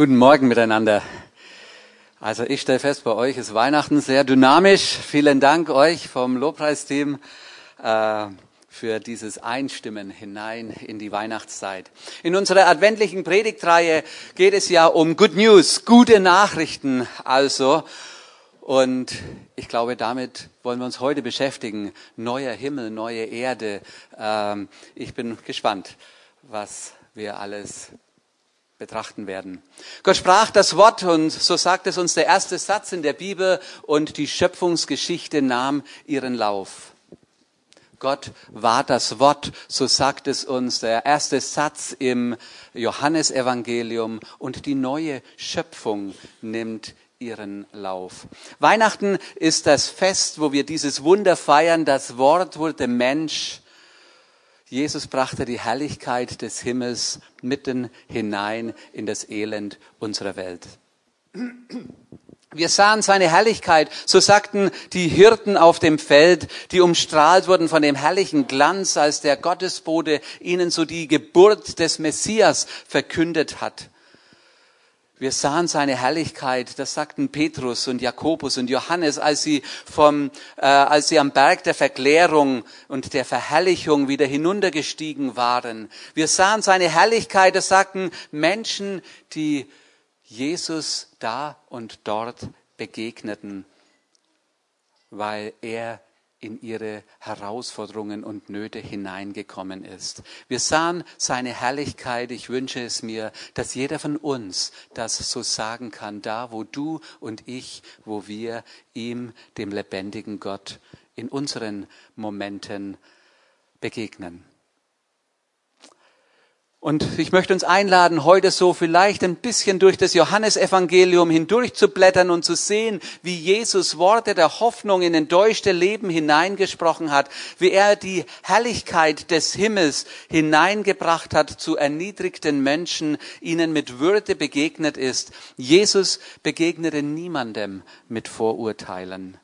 Guten Morgen miteinander. Also ich stelle fest, bei euch ist Weihnachten sehr dynamisch. Vielen Dank euch vom Lobpreisteam äh, für dieses Einstimmen hinein in die Weihnachtszeit. In unserer adventlichen Predigtreihe geht es ja um Good News, gute Nachrichten also. Und ich glaube, damit wollen wir uns heute beschäftigen. Neuer Himmel, neue Erde. Ähm, ich bin gespannt, was wir alles betrachten werden. Gott sprach das Wort und so sagt es uns der erste Satz in der Bibel und die Schöpfungsgeschichte nahm ihren Lauf. Gott war das Wort, so sagt es uns der erste Satz im Johannesevangelium und die neue Schöpfung nimmt ihren Lauf. Weihnachten ist das Fest, wo wir dieses Wunder feiern, das Wort wurde Mensch Jesus brachte die Herrlichkeit des Himmels mitten hinein in das Elend unserer Welt. Wir sahen seine Herrlichkeit, so sagten die Hirten auf dem Feld, die umstrahlt wurden von dem herrlichen Glanz, als der Gottesbote ihnen so die Geburt des Messias verkündet hat. Wir sahen seine Herrlichkeit, das sagten Petrus und Jakobus und Johannes, als sie vom, äh, als sie am Berg der Verklärung und der Verherrlichung wieder hinuntergestiegen waren. Wir sahen seine Herrlichkeit, das sagten Menschen, die Jesus da und dort begegneten, weil er in ihre Herausforderungen und Nöte hineingekommen ist. Wir sahen seine Herrlichkeit. Ich wünsche es mir, dass jeder von uns das so sagen kann, da wo du und ich, wo wir ihm, dem lebendigen Gott, in unseren Momenten begegnen. Und ich möchte uns einladen, heute so vielleicht ein bisschen durch das Johannesevangelium hindurch zu blättern und zu sehen, wie Jesus Worte der Hoffnung in enttäuschte Leben hineingesprochen hat, wie er die Herrlichkeit des Himmels hineingebracht hat zu erniedrigten Menschen, ihnen mit Würde begegnet ist. Jesus begegnete niemandem mit Vorurteilen.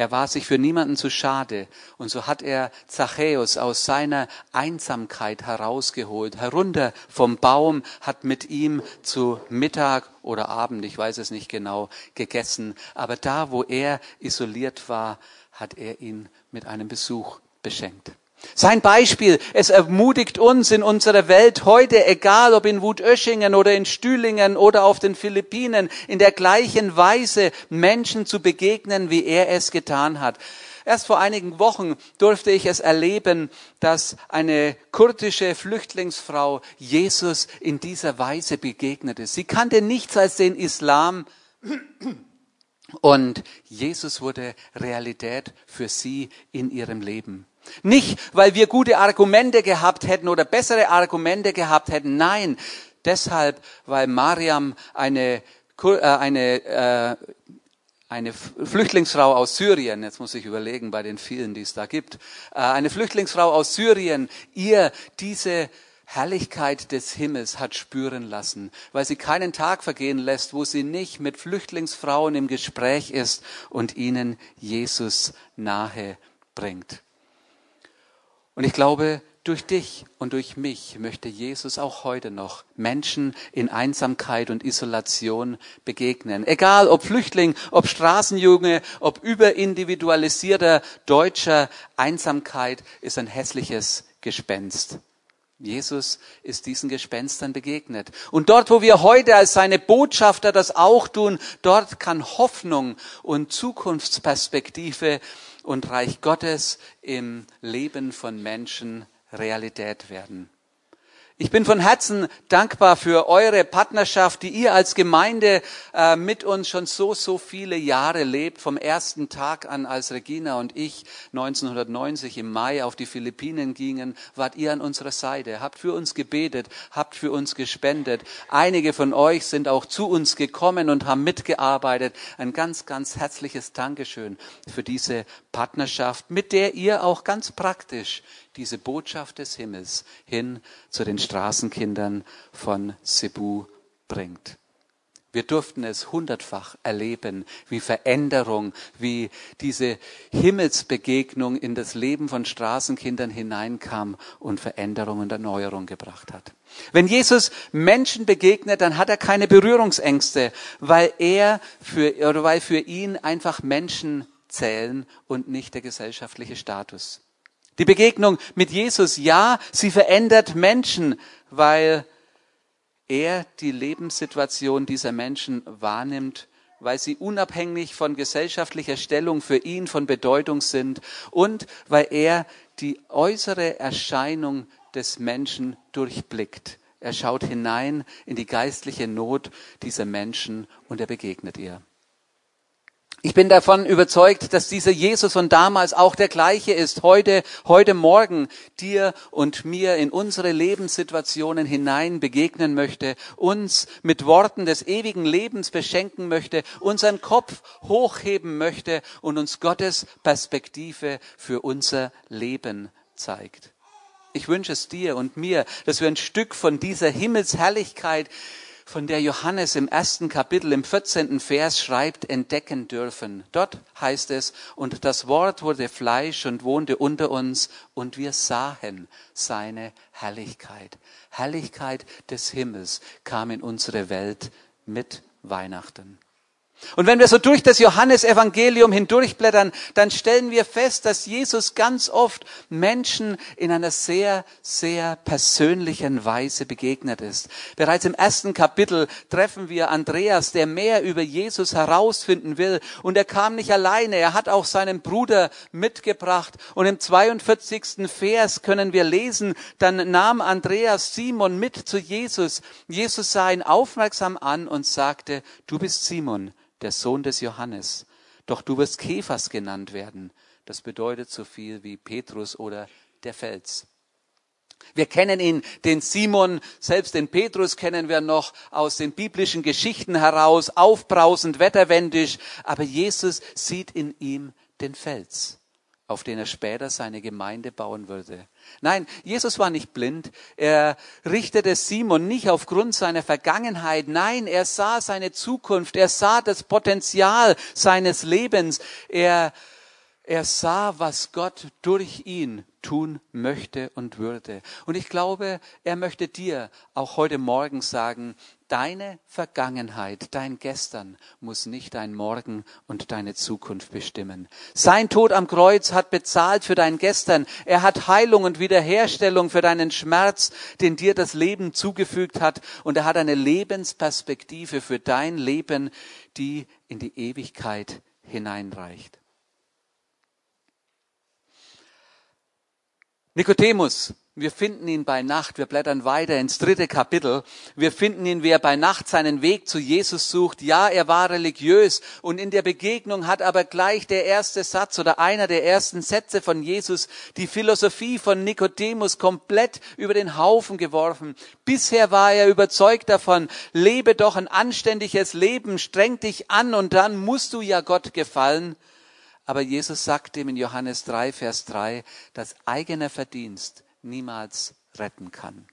Er war sich für niemanden zu schade. Und so hat er Zachäus aus seiner Einsamkeit herausgeholt, herunter vom Baum, hat mit ihm zu Mittag oder Abend, ich weiß es nicht genau, gegessen. Aber da, wo er isoliert war, hat er ihn mit einem Besuch beschenkt. Sein Beispiel, es ermutigt uns in unserer Welt heute, egal ob in Wutöschingen oder in Stühlingen oder auf den Philippinen, in der gleichen Weise Menschen zu begegnen, wie er es getan hat. Erst vor einigen Wochen durfte ich es erleben, dass eine kurdische Flüchtlingsfrau Jesus in dieser Weise begegnete. Sie kannte nichts als den Islam und Jesus wurde Realität für sie in ihrem Leben. Nicht, weil wir gute Argumente gehabt hätten oder bessere Argumente gehabt hätten. Nein, deshalb, weil Mariam eine, äh, eine, äh, eine Flüchtlingsfrau aus Syrien, jetzt muss ich überlegen bei den vielen, die es da gibt, äh, eine Flüchtlingsfrau aus Syrien, ihr diese Herrlichkeit des Himmels hat spüren lassen, weil sie keinen Tag vergehen lässt, wo sie nicht mit Flüchtlingsfrauen im Gespräch ist und ihnen Jesus nahe bringt. Und ich glaube, durch dich und durch mich möchte Jesus auch heute noch Menschen in Einsamkeit und Isolation begegnen. Egal ob Flüchtling, ob Straßenjunge, ob überindividualisierter Deutscher, Einsamkeit ist ein hässliches Gespenst. Jesus ist diesen Gespenstern begegnet. Und dort, wo wir heute als seine Botschafter das auch tun, dort kann Hoffnung und Zukunftsperspektive und Reich Gottes im Leben von Menschen Realität werden. Ich bin von Herzen dankbar für eure Partnerschaft, die ihr als Gemeinde äh, mit uns schon so, so viele Jahre lebt. Vom ersten Tag an, als Regina und ich 1990 im Mai auf die Philippinen gingen, wart ihr an unserer Seite, habt für uns gebetet, habt für uns gespendet. Einige von euch sind auch zu uns gekommen und haben mitgearbeitet. Ein ganz, ganz herzliches Dankeschön für diese Partnerschaft, mit der ihr auch ganz praktisch diese Botschaft des Himmels hin zu den Straßenkindern von Cebu bringt. Wir durften es hundertfach erleben, wie Veränderung, wie diese Himmelsbegegnung in das Leben von Straßenkindern hineinkam und Veränderung und Erneuerung gebracht hat. Wenn Jesus Menschen begegnet, dann hat er keine Berührungsängste, weil er für, oder weil für ihn einfach Menschen zählen und nicht der gesellschaftliche Status. Die Begegnung mit Jesus, ja, sie verändert Menschen, weil er die Lebenssituation dieser Menschen wahrnimmt, weil sie unabhängig von gesellschaftlicher Stellung für ihn von Bedeutung sind und weil er die äußere Erscheinung des Menschen durchblickt. Er schaut hinein in die geistliche Not dieser Menschen und er begegnet ihr. Ich bin davon überzeugt, dass dieser Jesus von damals auch der gleiche ist, heute, heute Morgen dir und mir in unsere Lebenssituationen hinein begegnen möchte, uns mit Worten des ewigen Lebens beschenken möchte, unseren Kopf hochheben möchte und uns Gottes Perspektive für unser Leben zeigt. Ich wünsche es dir und mir, dass wir ein Stück von dieser Himmelsherrlichkeit von der Johannes im ersten Kapitel, im 14. Vers schreibt, entdecken dürfen. Dort heißt es, und das Wort wurde Fleisch und wohnte unter uns und wir sahen seine Herrlichkeit. Herrlichkeit des Himmels kam in unsere Welt mit Weihnachten. Und wenn wir so durch das Johannesevangelium hindurchblättern, dann stellen wir fest, dass Jesus ganz oft Menschen in einer sehr, sehr persönlichen Weise begegnet ist. Bereits im ersten Kapitel treffen wir Andreas, der mehr über Jesus herausfinden will. Und er kam nicht alleine, er hat auch seinen Bruder mitgebracht. Und im 42. Vers können wir lesen, dann nahm Andreas Simon mit zu Jesus. Jesus sah ihn aufmerksam an und sagte, du bist Simon der Sohn des Johannes. Doch du wirst Kephas genannt werden. Das bedeutet so viel wie Petrus oder der Fels. Wir kennen ihn, den Simon, selbst den Petrus kennen wir noch aus den biblischen Geschichten heraus, aufbrausend, wetterwendig, aber Jesus sieht in ihm den Fels auf den er später seine Gemeinde bauen würde. Nein, Jesus war nicht blind. Er richtete Simon nicht aufgrund seiner Vergangenheit. Nein, er sah seine Zukunft. Er sah das Potenzial seines Lebens. Er, er sah, was Gott durch ihn tun möchte und würde. Und ich glaube, er möchte dir auch heute Morgen sagen, deine Vergangenheit, dein Gestern muss nicht dein Morgen und deine Zukunft bestimmen. Sein Tod am Kreuz hat bezahlt für dein Gestern. Er hat Heilung und Wiederherstellung für deinen Schmerz, den dir das Leben zugefügt hat. Und er hat eine Lebensperspektive für dein Leben, die in die Ewigkeit hineinreicht. Nikodemus, wir finden ihn bei Nacht, wir blättern weiter ins dritte Kapitel. Wir finden ihn, wie er bei Nacht seinen Weg zu Jesus sucht. Ja, er war religiös und in der Begegnung hat aber gleich der erste Satz oder einer der ersten Sätze von Jesus die Philosophie von Nikodemus komplett über den Haufen geworfen. Bisher war er überzeugt davon, lebe doch ein anständiges Leben, streng dich an und dann musst du ja Gott gefallen. Aber Jesus sagt ihm in Johannes 3, Vers 3, dass eigener Verdienst niemals retten kann.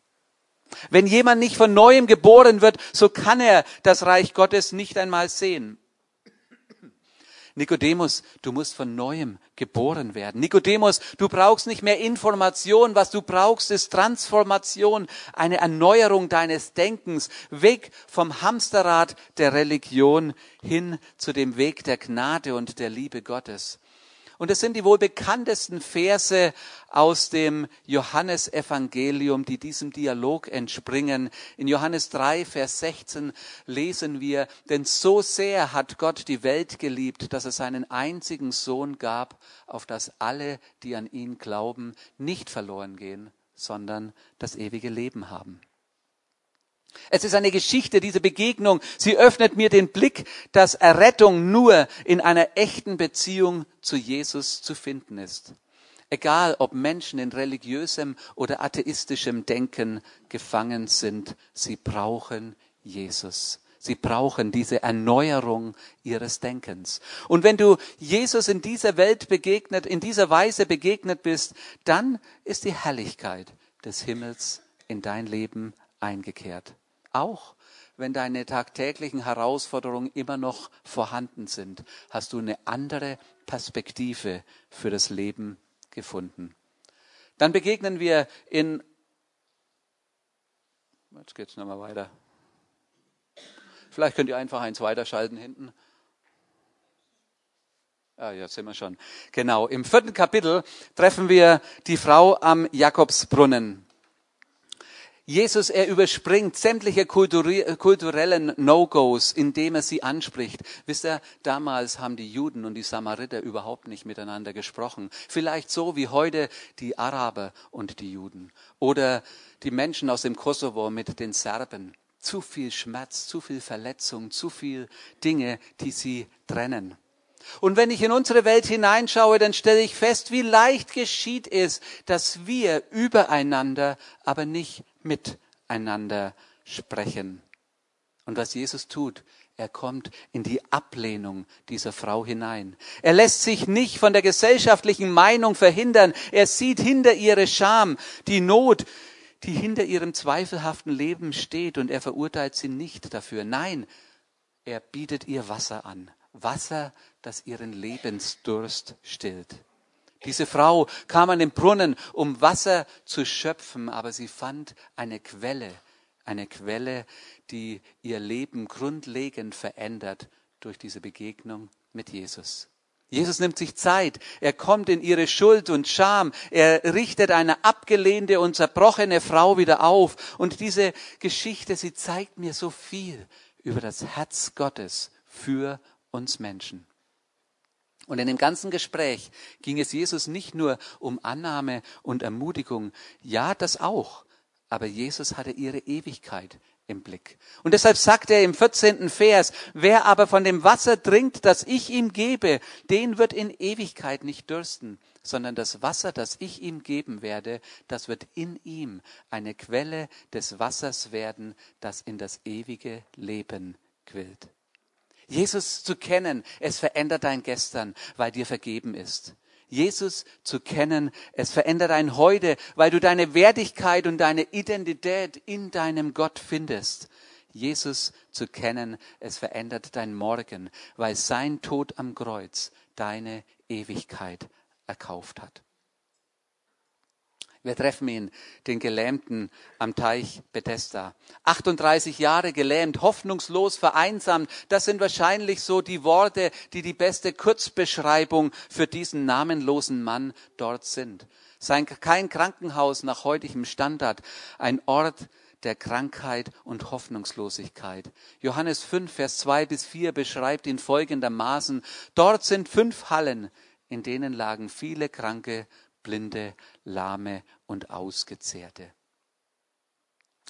Wenn jemand nicht von neuem geboren wird, so kann er das Reich Gottes nicht einmal sehen. Nikodemus, du musst von neuem geboren werden. Nikodemus, du brauchst nicht mehr Information, was du brauchst ist Transformation, eine Erneuerung deines Denkens, weg vom Hamsterrad der Religion hin zu dem Weg der Gnade und der Liebe Gottes. Und es sind die wohl bekanntesten Verse aus dem Johannesevangelium, die diesem Dialog entspringen. In Johannes 3, Vers 16 lesen wir, denn so sehr hat Gott die Welt geliebt, dass er seinen einzigen Sohn gab, auf dass alle, die an ihn glauben, nicht verloren gehen, sondern das ewige Leben haben. Es ist eine Geschichte, diese Begegnung. Sie öffnet mir den Blick, dass Errettung nur in einer echten Beziehung zu Jesus zu finden ist. Egal, ob Menschen in religiösem oder atheistischem Denken gefangen sind, sie brauchen Jesus. Sie brauchen diese Erneuerung ihres Denkens. Und wenn du Jesus in dieser Welt begegnet, in dieser Weise begegnet bist, dann ist die Herrlichkeit des Himmels in dein Leben eingekehrt. Auch wenn deine tagtäglichen Herausforderungen immer noch vorhanden sind, hast du eine andere Perspektive für das Leben gefunden. Dann begegnen wir in, jetzt geht's nochmal weiter. Vielleicht könnt ihr einfach eins weiterschalten hinten. Ah, jetzt sind wir schon. Genau. Im vierten Kapitel treffen wir die Frau am Jakobsbrunnen. Jesus, er überspringt sämtliche kulturellen No-Gos, indem er sie anspricht. Wisst ihr, damals haben die Juden und die Samariter überhaupt nicht miteinander gesprochen. Vielleicht so wie heute die Araber und die Juden. Oder die Menschen aus dem Kosovo mit den Serben. Zu viel Schmerz, zu viel Verletzung, zu viel Dinge, die sie trennen. Und wenn ich in unsere Welt hineinschaue, dann stelle ich fest, wie leicht geschieht es, dass wir übereinander, aber nicht miteinander sprechen. Und was Jesus tut, er kommt in die Ablehnung dieser Frau hinein. Er lässt sich nicht von der gesellschaftlichen Meinung verhindern. Er sieht hinter ihre Scham die Not, die hinter ihrem zweifelhaften Leben steht und er verurteilt sie nicht dafür. Nein, er bietet ihr Wasser an. Wasser, das ihren Lebensdurst stillt. Diese Frau kam an den Brunnen, um Wasser zu schöpfen, aber sie fand eine Quelle, eine Quelle, die ihr Leben grundlegend verändert durch diese Begegnung mit Jesus. Jesus nimmt sich Zeit, er kommt in ihre Schuld und Scham, er richtet eine abgelehnte und zerbrochene Frau wieder auf. Und diese Geschichte, sie zeigt mir so viel über das Herz Gottes für uns Menschen. Und in dem ganzen Gespräch ging es Jesus nicht nur um Annahme und Ermutigung, ja, das auch, aber Jesus hatte ihre Ewigkeit im Blick. Und deshalb sagt er im 14. Vers, wer aber von dem Wasser trinkt, das ich ihm gebe, den wird in Ewigkeit nicht dürsten, sondern das Wasser, das ich ihm geben werde, das wird in ihm eine Quelle des Wassers werden, das in das ewige Leben quillt. Jesus zu kennen, es verändert dein Gestern, weil dir vergeben ist. Jesus zu kennen, es verändert dein Heute, weil du deine Wertigkeit und deine Identität in deinem Gott findest. Jesus zu kennen, es verändert dein Morgen, weil sein Tod am Kreuz deine Ewigkeit erkauft hat. Wir treffen ihn, den Gelähmten am Teich Bethesda. 38 Jahre gelähmt, hoffnungslos vereinsamt. Das sind wahrscheinlich so die Worte, die die beste Kurzbeschreibung für diesen namenlosen Mann dort sind. Sein, kein Krankenhaus nach heutigem Standard, ein Ort der Krankheit und Hoffnungslosigkeit. Johannes 5, Vers 2 bis 4 beschreibt ihn folgendermaßen. Dort sind fünf Hallen, in denen lagen viele Kranke Blinde, Lahme und Ausgezehrte.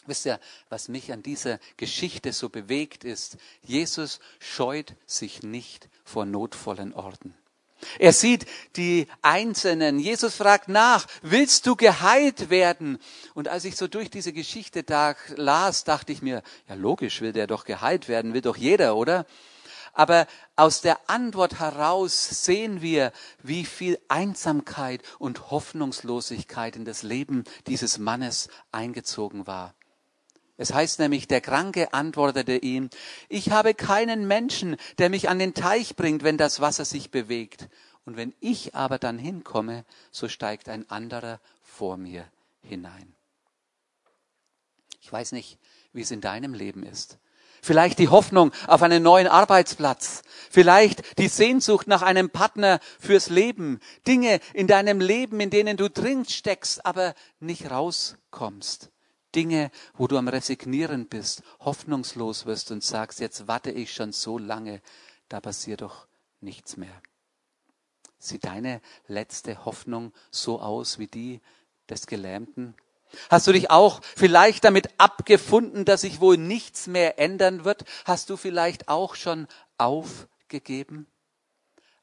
Wisst ihr, was mich an dieser Geschichte so bewegt ist? Jesus scheut sich nicht vor notvollen Orten. Er sieht die Einzelnen. Jesus fragt nach, willst du geheilt werden? Und als ich so durch diese Geschichte da las, dachte ich mir, ja logisch, will der doch geheilt werden, will doch jeder, oder? Aber aus der Antwort heraus sehen wir, wie viel Einsamkeit und Hoffnungslosigkeit in das Leben dieses Mannes eingezogen war. Es heißt nämlich, der Kranke antwortete ihm, ich habe keinen Menschen, der mich an den Teich bringt, wenn das Wasser sich bewegt. Und wenn ich aber dann hinkomme, so steigt ein anderer vor mir hinein. Ich weiß nicht, wie es in deinem Leben ist. Vielleicht die Hoffnung auf einen neuen Arbeitsplatz. Vielleicht die Sehnsucht nach einem Partner fürs Leben. Dinge in deinem Leben, in denen du drin steckst, aber nicht rauskommst. Dinge, wo du am Resignieren bist, hoffnungslos wirst und sagst, jetzt warte ich schon so lange, da passiert doch nichts mehr. Sieht deine letzte Hoffnung so aus wie die des Gelähmten? Hast du dich auch vielleicht damit abgefunden, dass sich wohl nichts mehr ändern wird? Hast du vielleicht auch schon aufgegeben?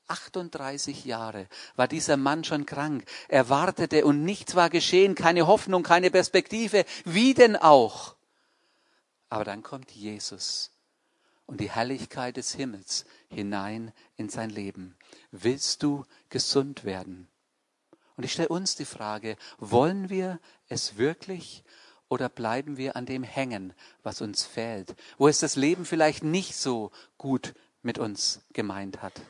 38 Jahre war dieser Mann schon krank. Er wartete und nichts war geschehen, keine Hoffnung, keine Perspektive. Wie denn auch? Aber dann kommt Jesus und die Herrlichkeit des Himmels hinein in sein Leben. Willst du gesund werden? Und ich stelle uns die Frage, wollen wir es wirklich Oder bleiben wir an dem hängen, was uns fehlt, wo es das Leben vielleicht nicht so gut mit uns gemeint hat?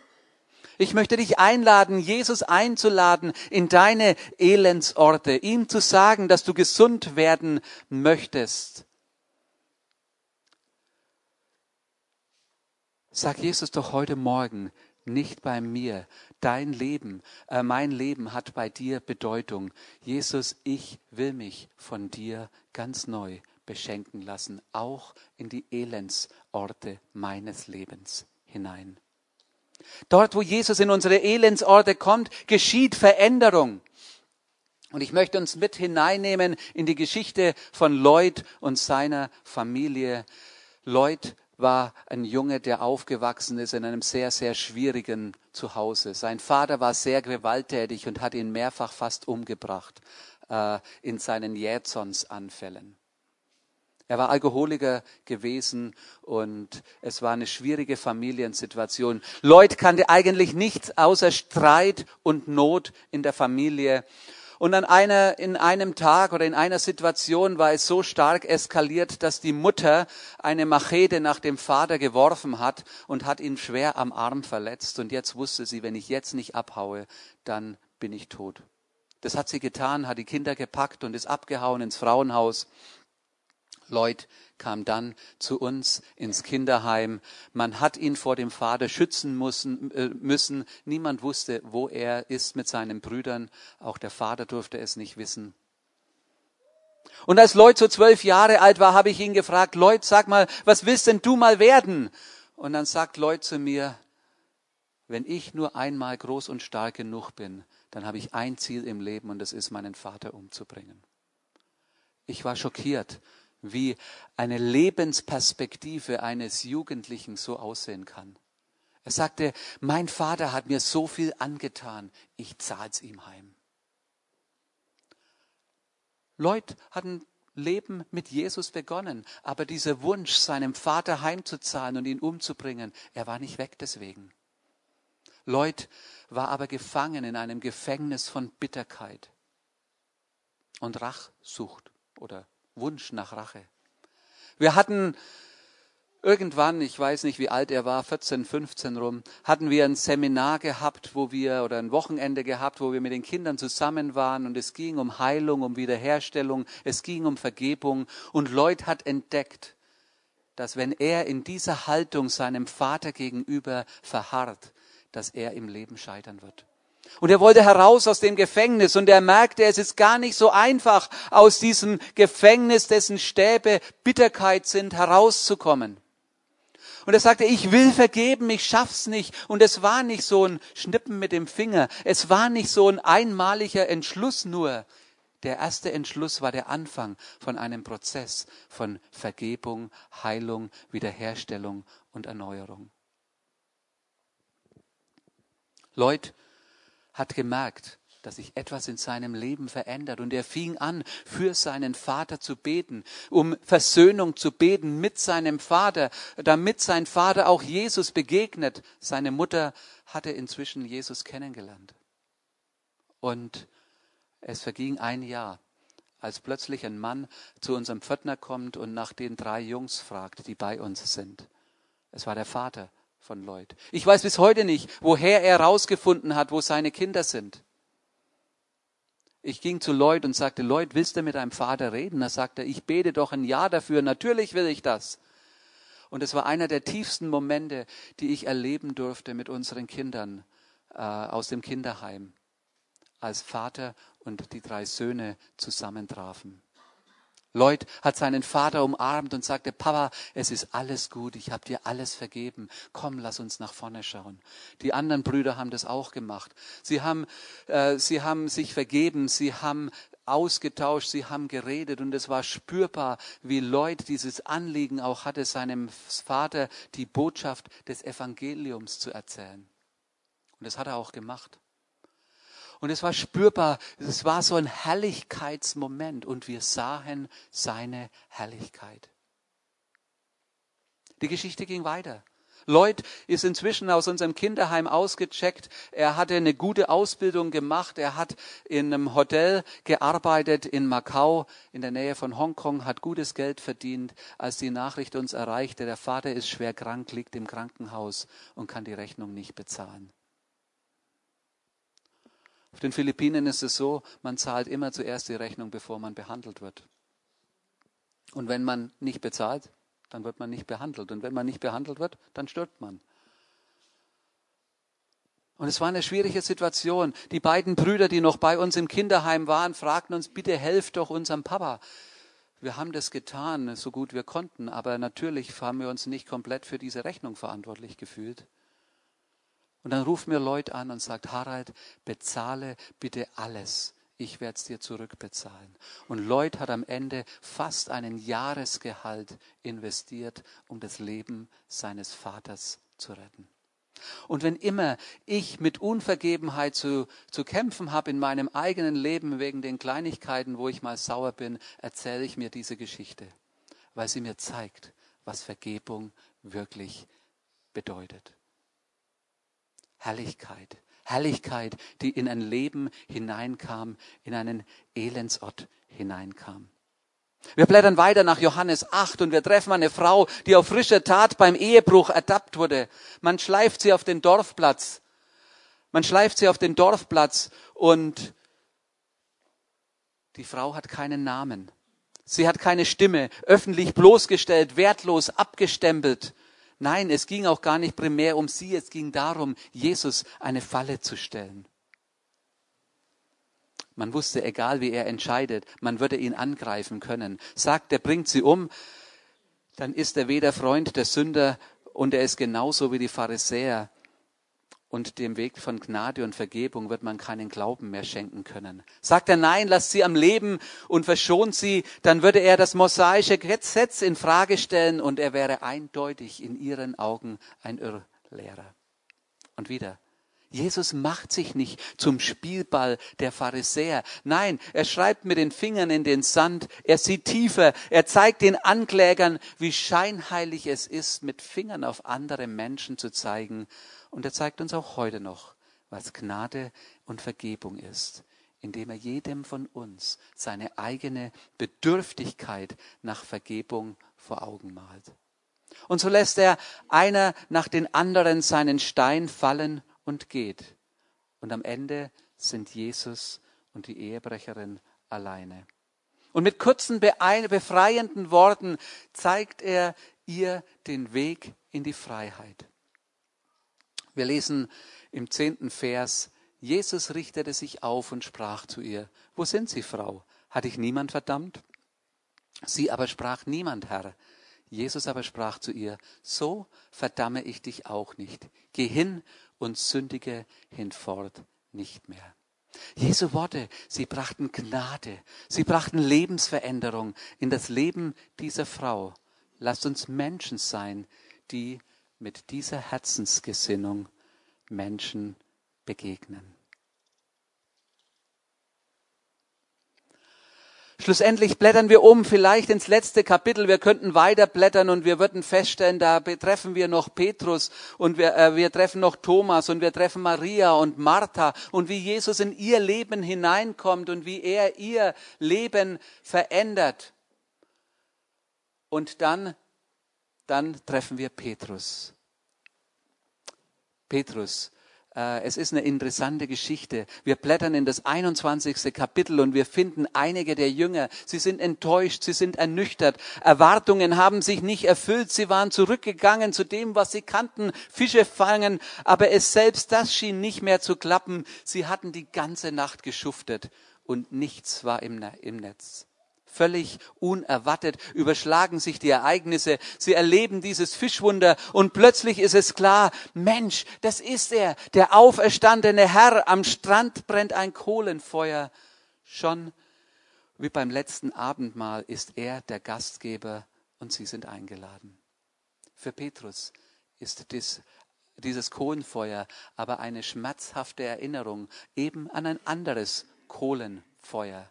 Ich möchte dich einladen, Jesus einzuladen in deine Elendsorte, ihm zu sagen, dass du gesund werden möchtest. Sag Jesus doch heute Morgen, nicht bei mir. Dein Leben, äh, mein Leben hat bei dir Bedeutung. Jesus, ich will mich von dir ganz neu beschenken lassen, auch in die Elendsorte meines Lebens hinein. Dort, wo Jesus in unsere Elendsorte kommt, geschieht Veränderung. Und ich möchte uns mit hineinnehmen in die Geschichte von Lloyd und seiner Familie. Lloyd war ein Junge, der aufgewachsen ist in einem sehr, sehr schwierigen Zuhause. Sein Vater war sehr gewalttätig und hat ihn mehrfach fast umgebracht äh, in seinen Jähzonsanfällen. Er war Alkoholiker gewesen und es war eine schwierige Familiensituation. Lloyd kannte eigentlich nichts außer Streit und Not in der Familie. Und an einer, in einem Tag oder in einer Situation war es so stark eskaliert, dass die Mutter eine Machete nach dem Vater geworfen hat und hat ihn schwer am Arm verletzt. Und jetzt wusste sie, wenn ich jetzt nicht abhaue, dann bin ich tot. Das hat sie getan, hat die Kinder gepackt und ist abgehauen ins Frauenhaus. Lloyd kam dann zu uns ins Kinderheim. Man hat ihn vor dem Vater schützen müssen, äh, müssen. Niemand wusste, wo er ist mit seinen Brüdern. Auch der Vater durfte es nicht wissen. Und als Lloyd so zwölf Jahre alt war, habe ich ihn gefragt, Lloyd, sag mal, was willst denn du mal werden? Und dann sagt Lloyd zu mir, wenn ich nur einmal groß und stark genug bin, dann habe ich ein Ziel im Leben und das ist, meinen Vater umzubringen. Ich war schockiert wie eine Lebensperspektive eines Jugendlichen so aussehen kann. Er sagte, mein Vater hat mir so viel angetan, ich zahl's ihm heim. Lloyd hat ein Leben mit Jesus begonnen, aber dieser Wunsch, seinem Vater heimzuzahlen und ihn umzubringen, er war nicht weg deswegen. Lloyd war aber gefangen in einem Gefängnis von Bitterkeit und Rachsucht oder Wunsch nach Rache. Wir hatten irgendwann, ich weiß nicht, wie alt er war, 14, 15 rum, hatten wir ein Seminar gehabt, wo wir, oder ein Wochenende gehabt, wo wir mit den Kindern zusammen waren und es ging um Heilung, um Wiederherstellung, es ging um Vergebung und Lloyd hat entdeckt, dass wenn er in dieser Haltung seinem Vater gegenüber verharrt, dass er im Leben scheitern wird. Und er wollte heraus aus dem Gefängnis und er merkte, es ist gar nicht so einfach, aus diesem Gefängnis, dessen Stäbe Bitterkeit sind, herauszukommen. Und er sagte, ich will vergeben, ich schaff's nicht. Und es war nicht so ein Schnippen mit dem Finger. Es war nicht so ein einmaliger Entschluss nur. Der erste Entschluss war der Anfang von einem Prozess von Vergebung, Heilung, Wiederherstellung und Erneuerung. Leute, hat gemerkt, dass sich etwas in seinem Leben verändert. Und er fing an, für seinen Vater zu beten, um Versöhnung zu beten mit seinem Vater, damit sein Vater auch Jesus begegnet. Seine Mutter hatte inzwischen Jesus kennengelernt. Und es verging ein Jahr, als plötzlich ein Mann zu unserem Pförtner kommt und nach den drei Jungs fragt, die bei uns sind. Es war der Vater von Lloyd. Ich weiß bis heute nicht, woher er herausgefunden hat, wo seine Kinder sind. Ich ging zu Lloyd und sagte, Lloyd, willst du mit deinem Vater reden? Da sagte er, ich bete doch ein Jahr dafür, natürlich will ich das. Und es war einer der tiefsten Momente, die ich erleben durfte mit unseren Kindern äh, aus dem Kinderheim, als Vater und die drei Söhne zusammentrafen. Lloyd hat seinen Vater umarmt und sagte, Papa, es ist alles gut, ich habe dir alles vergeben. Komm, lass uns nach vorne schauen. Die anderen Brüder haben das auch gemacht. Sie haben, äh, sie haben sich vergeben, sie haben ausgetauscht, sie haben geredet und es war spürbar, wie Lloyd dieses Anliegen auch hatte, seinem Vater die Botschaft des Evangeliums zu erzählen. Und das hat er auch gemacht. Und es war spürbar, es war so ein Herrlichkeitsmoment und wir sahen seine Herrlichkeit. Die Geschichte ging weiter. Lloyd ist inzwischen aus unserem Kinderheim ausgecheckt. Er hatte eine gute Ausbildung gemacht. Er hat in einem Hotel gearbeitet in Macau in der Nähe von Hongkong, hat gutes Geld verdient. Als die Nachricht uns erreichte, der Vater ist schwer krank, liegt im Krankenhaus und kann die Rechnung nicht bezahlen. Auf den Philippinen ist es so, man zahlt immer zuerst die Rechnung, bevor man behandelt wird. Und wenn man nicht bezahlt, dann wird man nicht behandelt. Und wenn man nicht behandelt wird, dann stirbt man. Und es war eine schwierige Situation. Die beiden Brüder, die noch bei uns im Kinderheim waren, fragten uns, bitte helft doch unserem Papa. Wir haben das getan, so gut wir konnten, aber natürlich haben wir uns nicht komplett für diese Rechnung verantwortlich gefühlt. Und dann ruft mir Lloyd an und sagt, Harald, bezahle bitte alles ich werde es dir zurückbezahlen. Und Lloyd hat am Ende fast einen Jahresgehalt investiert, um das Leben seines Vaters zu retten. Und wenn immer ich mit Unvergebenheit zu, zu kämpfen habe in meinem eigenen Leben wegen den Kleinigkeiten, wo ich mal sauer bin, erzähle ich mir diese Geschichte, weil sie mir zeigt, was Vergebung wirklich bedeutet. Herrlichkeit, Herrlichkeit, die in ein Leben hineinkam, in einen Elendsort hineinkam. Wir blättern weiter nach Johannes 8 und wir treffen eine Frau, die auf frischer Tat beim Ehebruch ertappt wurde. Man schleift sie auf den Dorfplatz. Man schleift sie auf den Dorfplatz und die Frau hat keinen Namen. Sie hat keine Stimme, öffentlich bloßgestellt, wertlos abgestempelt. Nein, es ging auch gar nicht primär um sie, es ging darum, Jesus eine Falle zu stellen. Man wusste, egal wie er entscheidet, man würde ihn angreifen können. Sagt, er bringt sie um, dann ist er weder Freund der Sünder und er ist genauso wie die Pharisäer und dem Weg von Gnade und Vergebung wird man keinen Glauben mehr schenken können. Sagt er nein, lasst sie am Leben und verschont sie, dann würde er das mosaische Gesetz in Frage stellen und er wäre eindeutig in ihren Augen ein Irrlehrer. Und wieder, Jesus macht sich nicht zum Spielball der Pharisäer. Nein, er schreibt mit den Fingern in den Sand, er sieht tiefer, er zeigt den Anklägern, wie scheinheilig es ist, mit Fingern auf andere Menschen zu zeigen und er zeigt uns auch heute noch, was Gnade und Vergebung ist, indem er jedem von uns seine eigene Bedürftigkeit nach Vergebung vor Augen malt. Und so lässt er einer nach den anderen seinen Stein fallen und geht. Und am Ende sind Jesus und die Ehebrecherin alleine. Und mit kurzen, befreienden Worten zeigt er ihr den Weg in die Freiheit. Wir lesen im zehnten Vers, Jesus richtete sich auf und sprach zu ihr, Wo sind Sie, Frau? Hat dich niemand verdammt? Sie aber sprach, Niemand, Herr. Jesus aber sprach zu ihr, So verdamme ich dich auch nicht. Geh hin und sündige hinfort nicht mehr. Jesu Worte, sie brachten Gnade, sie brachten Lebensveränderung in das Leben dieser Frau. Lasst uns Menschen sein, die mit dieser Herzensgesinnung Menschen begegnen. Schlussendlich blättern wir um, vielleicht ins letzte Kapitel. Wir könnten weiter blättern und wir würden feststellen, da betreffen wir noch Petrus und wir, äh, wir treffen noch Thomas und wir treffen Maria und Martha und wie Jesus in ihr Leben hineinkommt und wie er ihr Leben verändert. Und dann, dann treffen wir Petrus. Petrus. Äh, es ist eine interessante Geschichte. Wir blättern in das 21. Kapitel und wir finden einige der Jünger. Sie sind enttäuscht, sie sind ernüchtert. Erwartungen haben sich nicht erfüllt. Sie waren zurückgegangen zu dem, was sie kannten, Fische fangen. Aber es selbst das schien nicht mehr zu klappen. Sie hatten die ganze Nacht geschuftet und nichts war im, Netz völlig unerwartet überschlagen sich die Ereignisse. Sie erleben dieses Fischwunder und plötzlich ist es klar, Mensch, das ist er, der auferstandene Herr. Am Strand brennt ein Kohlenfeuer. Schon wie beim letzten Abendmahl ist er der Gastgeber und sie sind eingeladen. Für Petrus ist dies, dieses Kohlenfeuer aber eine schmerzhafte Erinnerung eben an ein anderes Kohlenfeuer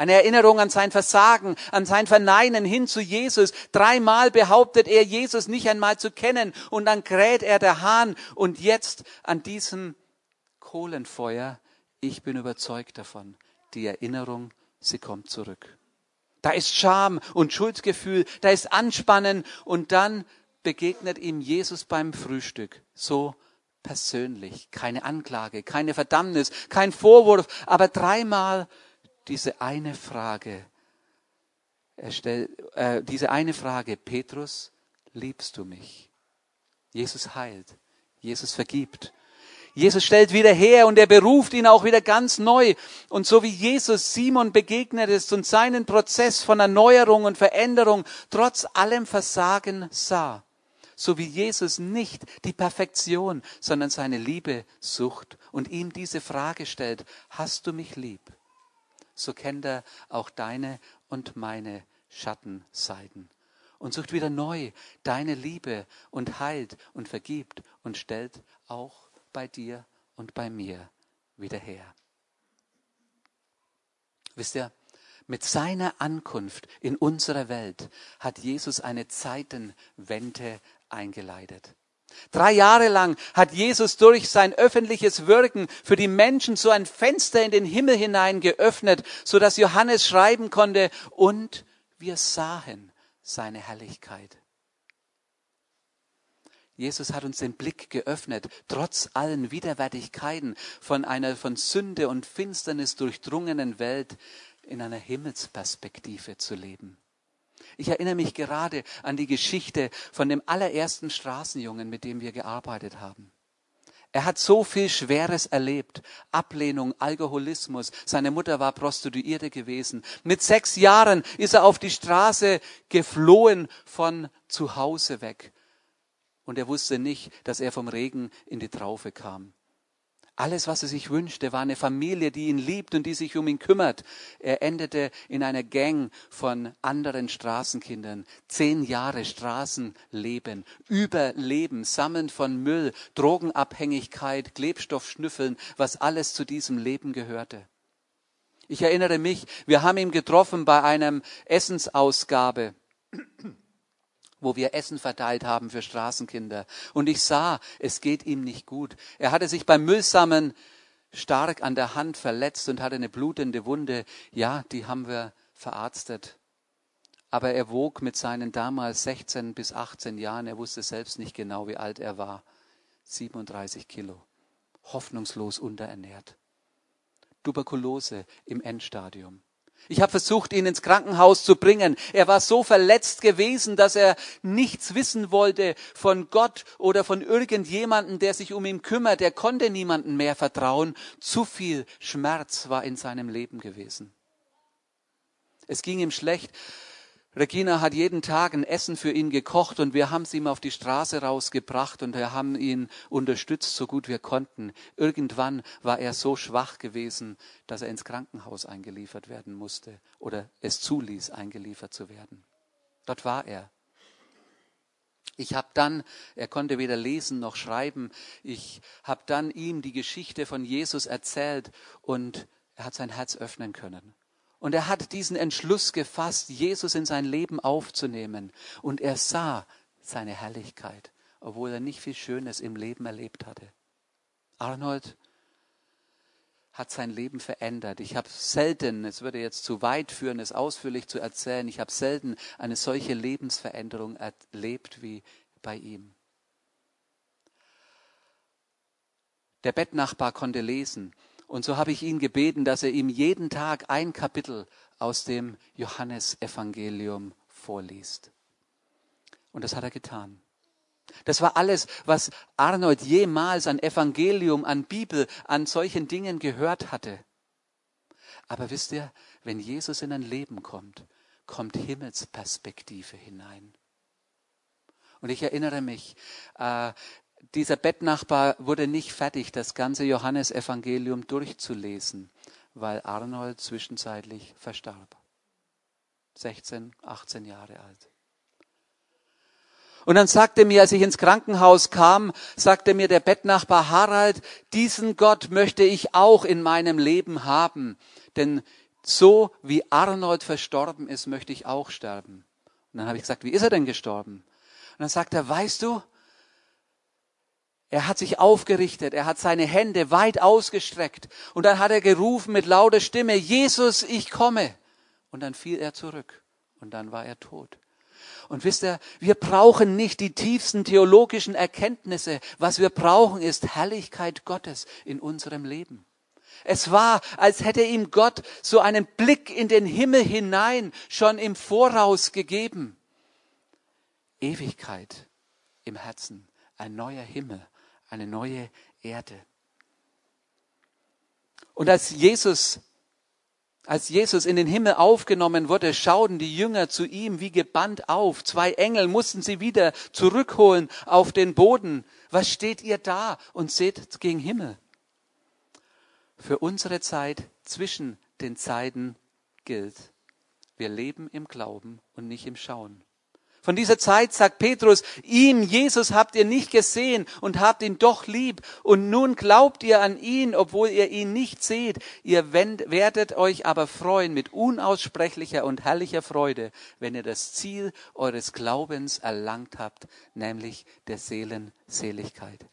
Eine Erinnerung an sein Versagen, an sein Verneinen hin zu Jesus. Dreimal behauptet er, Jesus nicht einmal zu kennen. Und dann kräht er der Hahn. Und jetzt an diesem Kohlenfeuer, ich bin überzeugt davon, die Erinnerung, sie kommt zurück. Da ist Scham und Schuldgefühl, da ist Anspannen und dann begegnet ihm Jesus beim Frühstück. So persönlich. Keine Anklage, keine Verdammnis, kein Vorwurf, aber dreimal diese eine Frage. Er stellt, äh, diese eine Frage, Petrus, liebst du mich? Jesus heilt, Jesus vergibt. Jesus stellt wieder her und er beruft ihn auch wieder ganz neu. Und so wie Jesus Simon begegnet ist und seinen Prozess von Erneuerung und Veränderung trotz allem Versagen sah, so wie Jesus nicht die Perfektion, sondern seine Liebe sucht und ihm diese Frage stellt, hast du mich lieb? So kennt er auch deine und meine Schattenseiten und sucht wieder neu deine Liebe und heilt und vergibt und stellt auch bei dir und bei mir wieder her. Wisst ihr, mit seiner Ankunft in unserer Welt hat Jesus eine Zeitenwende eingeleitet. Drei Jahre lang hat Jesus durch sein öffentliches Wirken für die Menschen so ein Fenster in den Himmel hinein geöffnet, so dass Johannes schreiben konnte, und wir sahen seine Herrlichkeit. Jesus hat uns den Blick geöffnet, trotz allen Widerwärtigkeiten von einer von Sünde und Finsternis durchdrungenen Welt in einer Himmelsperspektive zu leben. Ich erinnere mich gerade an die Geschichte von dem allerersten Straßenjungen, mit dem wir gearbeitet haben. Er hat so viel Schweres erlebt. Ablehnung, Alkoholismus. Seine Mutter war Prostituierte gewesen. Mit sechs Jahren ist er auf die Straße geflohen von zu Hause weg. Und er wusste nicht, dass er vom Regen in die Traufe kam. Alles, was er sich wünschte, war eine Familie, die ihn liebt und die sich um ihn kümmert. Er endete in einer Gang von anderen Straßenkindern. Zehn Jahre Straßenleben, Überleben, Sammeln von Müll, Drogenabhängigkeit, Klebstoffschnüffeln, was alles zu diesem Leben gehörte. Ich erinnere mich, wir haben ihn getroffen bei einem Essensausgabe wo wir Essen verteilt haben für Straßenkinder. Und ich sah, es geht ihm nicht gut. Er hatte sich beim Müllsammeln stark an der Hand verletzt und hatte eine blutende Wunde. Ja, die haben wir verarztet. Aber er wog mit seinen damals 16 bis 18 Jahren, er wusste selbst nicht genau, wie alt er war, 37 Kilo. Hoffnungslos unterernährt. Tuberkulose im Endstadium. Ich habe versucht, ihn ins Krankenhaus zu bringen. Er war so verletzt gewesen, dass er nichts wissen wollte von Gott oder von irgendjemandem, der sich um ihn kümmert. Er konnte niemandem mehr vertrauen. Zu viel Schmerz war in seinem Leben gewesen. Es ging ihm schlecht. Regina hat jeden Tag ein Essen für ihn gekocht und wir haben es ihm auf die Straße rausgebracht und wir haben ihn unterstützt, so gut wir konnten. Irgendwann war er so schwach gewesen, dass er ins Krankenhaus eingeliefert werden musste oder es zuließ, eingeliefert zu werden. Dort war er. Ich habe dann, er konnte weder lesen noch schreiben, ich habe dann ihm die Geschichte von Jesus erzählt und er hat sein Herz öffnen können. Und er hat diesen Entschluss gefasst, Jesus in sein Leben aufzunehmen. Und er sah seine Herrlichkeit, obwohl er nicht viel Schönes im Leben erlebt hatte. Arnold hat sein Leben verändert. Ich habe selten, es würde jetzt zu weit führen, es ausführlich zu erzählen, ich habe selten eine solche Lebensveränderung erlebt wie bei ihm. Der Bettnachbar konnte lesen. Und so habe ich ihn gebeten, dass er ihm jeden Tag ein Kapitel aus dem Johannesevangelium vorliest. Und das hat er getan. Das war alles, was Arnold jemals an Evangelium, an Bibel, an solchen Dingen gehört hatte. Aber wisst ihr, wenn Jesus in ein Leben kommt, kommt Himmelsperspektive hinein. Und ich erinnere mich, äh, dieser Bettnachbar wurde nicht fertig, das ganze Johannesevangelium durchzulesen, weil Arnold zwischenzeitlich verstarb. 16, 18 Jahre alt. Und dann sagte mir, als ich ins Krankenhaus kam, sagte mir der Bettnachbar Harald, diesen Gott möchte ich auch in meinem Leben haben, denn so wie Arnold verstorben ist, möchte ich auch sterben. Und dann habe ich gesagt, wie ist er denn gestorben? Und dann sagt er, weißt du, er hat sich aufgerichtet, er hat seine Hände weit ausgestreckt und dann hat er gerufen mit lauter Stimme, Jesus, ich komme. Und dann fiel er zurück und dann war er tot. Und wisst ihr, wir brauchen nicht die tiefsten theologischen Erkenntnisse. Was wir brauchen, ist Herrlichkeit Gottes in unserem Leben. Es war, als hätte ihm Gott so einen Blick in den Himmel hinein schon im Voraus gegeben. Ewigkeit im Herzen, ein neuer Himmel, eine neue Erde. Und als Jesus als Jesus in den Himmel aufgenommen wurde, schauten die Jünger zu ihm wie gebannt auf. Zwei Engel mussten sie wieder zurückholen auf den Boden. Was steht ihr da und seht gegen Himmel? Für unsere Zeit zwischen den Zeiten gilt, wir leben im Glauben und nicht im Schauen. Von dieser Zeit sagt Petrus, ihn, Jesus, habt ihr nicht gesehen und habt ihn doch lieb. Und nun glaubt ihr an ihn, obwohl ihr ihn nicht seht. Ihr werdet euch aber freuen mit unaussprechlicher und herrlicher Freude, wenn ihr das Ziel eures Glaubens erlangt habt, nämlich der Seelenseligkeit.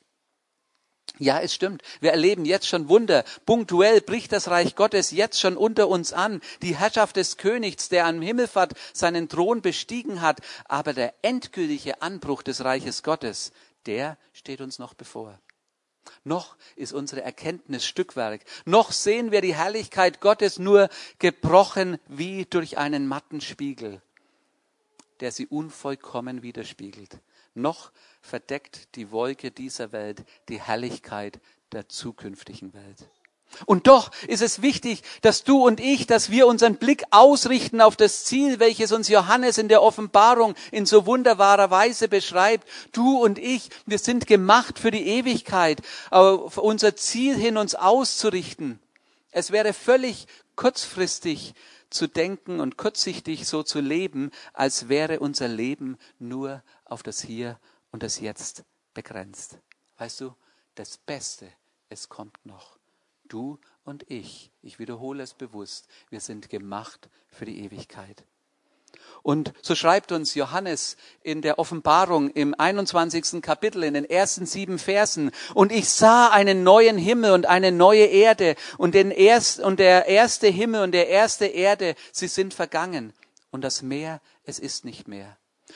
Ja, es stimmt. Wir erleben jetzt schon Wunder. Punktuell bricht das Reich Gottes jetzt schon unter uns an. Die Herrschaft des Königs, der am Himmelfahrt seinen Thron bestiegen hat. Aber der endgültige Anbruch des Reiches Gottes, der steht uns noch bevor. Noch ist unsere Erkenntnis Stückwerk. Noch sehen wir die Herrlichkeit Gottes nur gebrochen wie durch einen matten Spiegel, der sie unvollkommen widerspiegelt. Noch verdeckt die Wolke dieser Welt die Herrlichkeit der zukünftigen Welt. Und doch ist es wichtig, dass du und ich, dass wir unseren Blick ausrichten auf das Ziel, welches uns Johannes in der Offenbarung in so wunderbarer Weise beschreibt. Du und ich, wir sind gemacht für die Ewigkeit, auf unser Ziel hin uns auszurichten. Es wäre völlig kurzfristig zu denken und kurzsichtig so zu leben, als wäre unser Leben nur auf das Hier und das Jetzt begrenzt. Weißt du, das Beste, es kommt noch. Du und ich, ich wiederhole es bewusst, wir sind gemacht für die Ewigkeit. Und so schreibt uns Johannes in der Offenbarung im 21. Kapitel in den ersten sieben Versen. Und ich sah einen neuen Himmel und eine neue Erde und, den erst, und der erste Himmel und der erste Erde, sie sind vergangen. Und das Meer, es ist nicht mehr.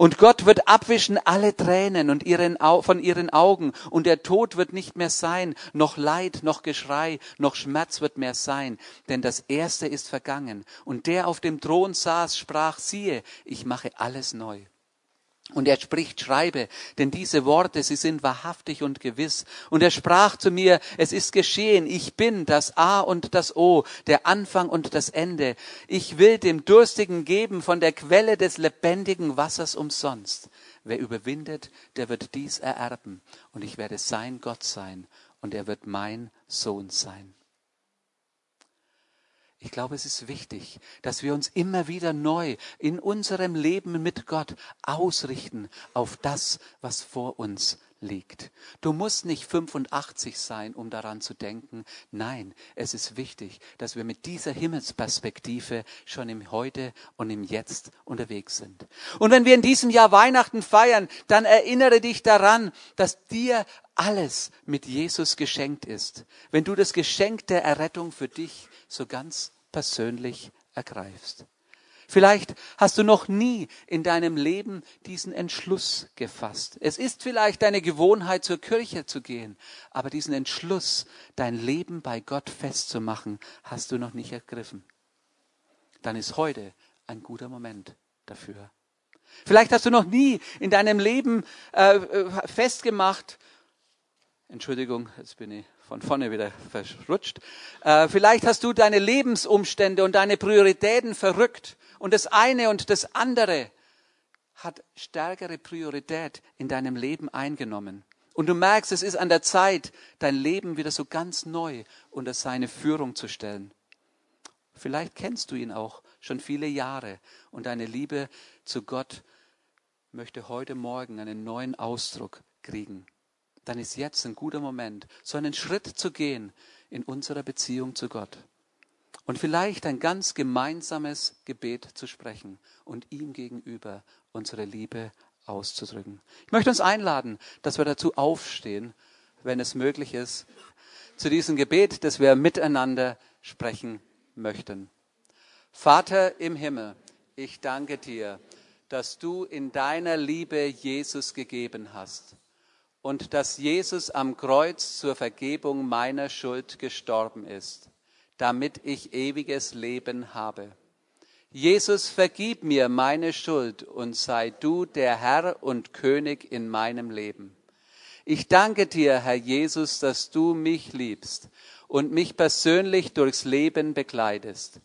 Und Gott wird abwischen alle Tränen und ihren, von ihren Augen. Und der Tod wird nicht mehr sein, noch Leid, noch Geschrei, noch Schmerz wird mehr sein. Denn das Erste ist vergangen. Und der auf dem Thron saß, sprach, siehe, ich mache alles neu. Und er spricht, schreibe, denn diese Worte, sie sind wahrhaftig und gewiss. Und er sprach zu mir, es ist geschehen, ich bin das A und das O, der Anfang und das Ende. Ich will dem Durstigen geben von der Quelle des lebendigen Wassers umsonst. Wer überwindet, der wird dies ererben. Und ich werde sein Gott sein, und er wird mein Sohn sein. Ich glaube, es ist wichtig, dass wir uns immer wieder neu in unserem Leben mit Gott ausrichten auf das, was vor uns liegt. Du musst nicht 85 sein, um daran zu denken. Nein, es ist wichtig, dass wir mit dieser Himmelsperspektive schon im Heute und im Jetzt unterwegs sind. Und wenn wir in diesem Jahr Weihnachten feiern, dann erinnere dich daran, dass dir alles mit Jesus geschenkt ist. Wenn du das Geschenk der Errettung für dich so ganz persönlich ergreifst. Vielleicht hast du noch nie in deinem Leben diesen Entschluss gefasst. Es ist vielleicht deine Gewohnheit, zur Kirche zu gehen, aber diesen Entschluss, dein Leben bei Gott festzumachen, hast du noch nicht ergriffen. Dann ist heute ein guter Moment dafür. Vielleicht hast du noch nie in deinem Leben äh, äh festgemacht, Entschuldigung, jetzt bin ich von vorne wieder verrutscht. Äh, vielleicht hast du deine Lebensumstände und deine Prioritäten verrückt und das eine und das andere hat stärkere Priorität in deinem Leben eingenommen. Und du merkst, es ist an der Zeit, dein Leben wieder so ganz neu unter seine Führung zu stellen. Vielleicht kennst du ihn auch schon viele Jahre und deine Liebe zu Gott möchte heute Morgen einen neuen Ausdruck kriegen. Dann ist jetzt ein guter Moment, so einen Schritt zu gehen in unserer Beziehung zu Gott. Und vielleicht ein ganz gemeinsames Gebet zu sprechen und ihm gegenüber unsere Liebe auszudrücken. Ich möchte uns einladen, dass wir dazu aufstehen, wenn es möglich ist, zu diesem Gebet, das wir miteinander sprechen möchten. Vater im Himmel, ich danke dir, dass du in deiner Liebe Jesus gegeben hast und dass Jesus am Kreuz zur Vergebung meiner Schuld gestorben ist, damit ich ewiges Leben habe. Jesus, vergib mir meine Schuld und sei du der Herr und König in meinem Leben. Ich danke dir, Herr Jesus, dass du mich liebst und mich persönlich durchs Leben begleitest.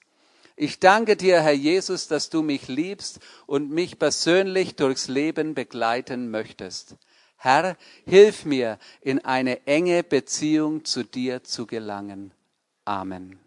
Ich danke dir, Herr Jesus, dass du mich liebst und mich persönlich durchs Leben begleiten möchtest. Herr, hilf mir, in eine enge Beziehung zu dir zu gelangen. Amen.